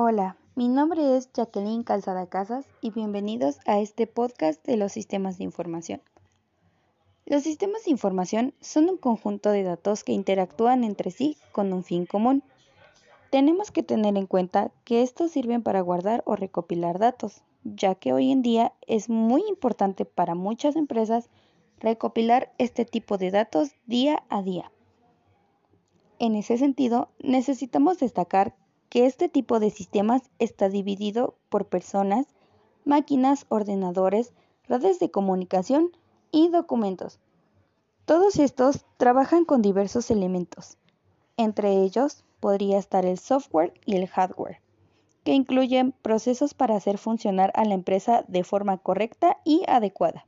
Hola, mi nombre es Jacqueline Calzada Casas y bienvenidos a este podcast de los sistemas de información. Los sistemas de información son un conjunto de datos que interactúan entre sí con un fin común. Tenemos que tener en cuenta que estos sirven para guardar o recopilar datos, ya que hoy en día es muy importante para muchas empresas recopilar este tipo de datos día a día. En ese sentido, necesitamos destacar que este tipo de sistemas está dividido por personas, máquinas, ordenadores, redes de comunicación y documentos. Todos estos trabajan con diversos elementos. Entre ellos podría estar el software y el hardware, que incluyen procesos para hacer funcionar a la empresa de forma correcta y adecuada.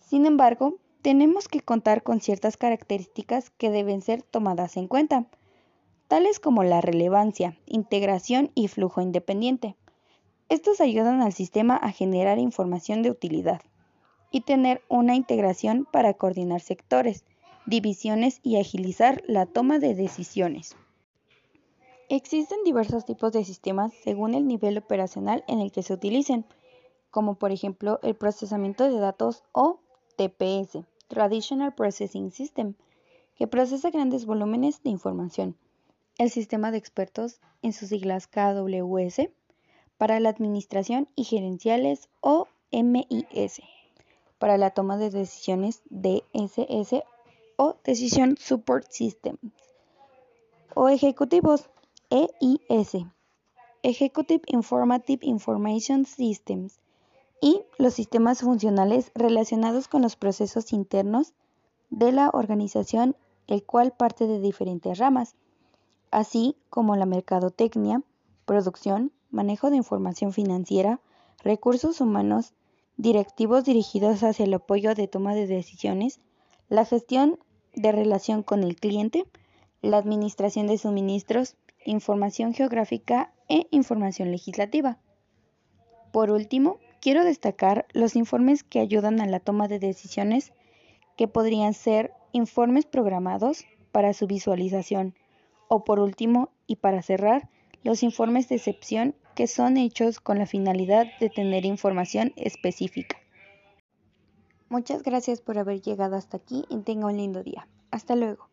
Sin embargo, tenemos que contar con ciertas características que deben ser tomadas en cuenta, tales como la relevancia, integración y flujo independiente. Estos ayudan al sistema a generar información de utilidad y tener una integración para coordinar sectores, divisiones y agilizar la toma de decisiones. Existen diversos tipos de sistemas según el nivel operacional en el que se utilicen, como por ejemplo el procesamiento de datos o TPS, Traditional Processing System, que procesa grandes volúmenes de información. El sistema de expertos, en sus siglas KWS, para la administración y gerenciales o MIS, para la toma de decisiones DSS o Decision Support Systems, o ejecutivos EIS, Executive Informative Information Systems, y los sistemas funcionales relacionados con los procesos internos de la organización, el cual parte de diferentes ramas, así como la mercadotecnia, producción, manejo de información financiera, recursos humanos, directivos dirigidos hacia el apoyo de toma de decisiones, la gestión de relación con el cliente, la administración de suministros, información geográfica e información legislativa. Por último, Quiero destacar los informes que ayudan a la toma de decisiones, que podrían ser informes programados para su visualización, o por último, y para cerrar, los informes de excepción que son hechos con la finalidad de tener información específica. Muchas gracias por haber llegado hasta aquí y tenga un lindo día. Hasta luego.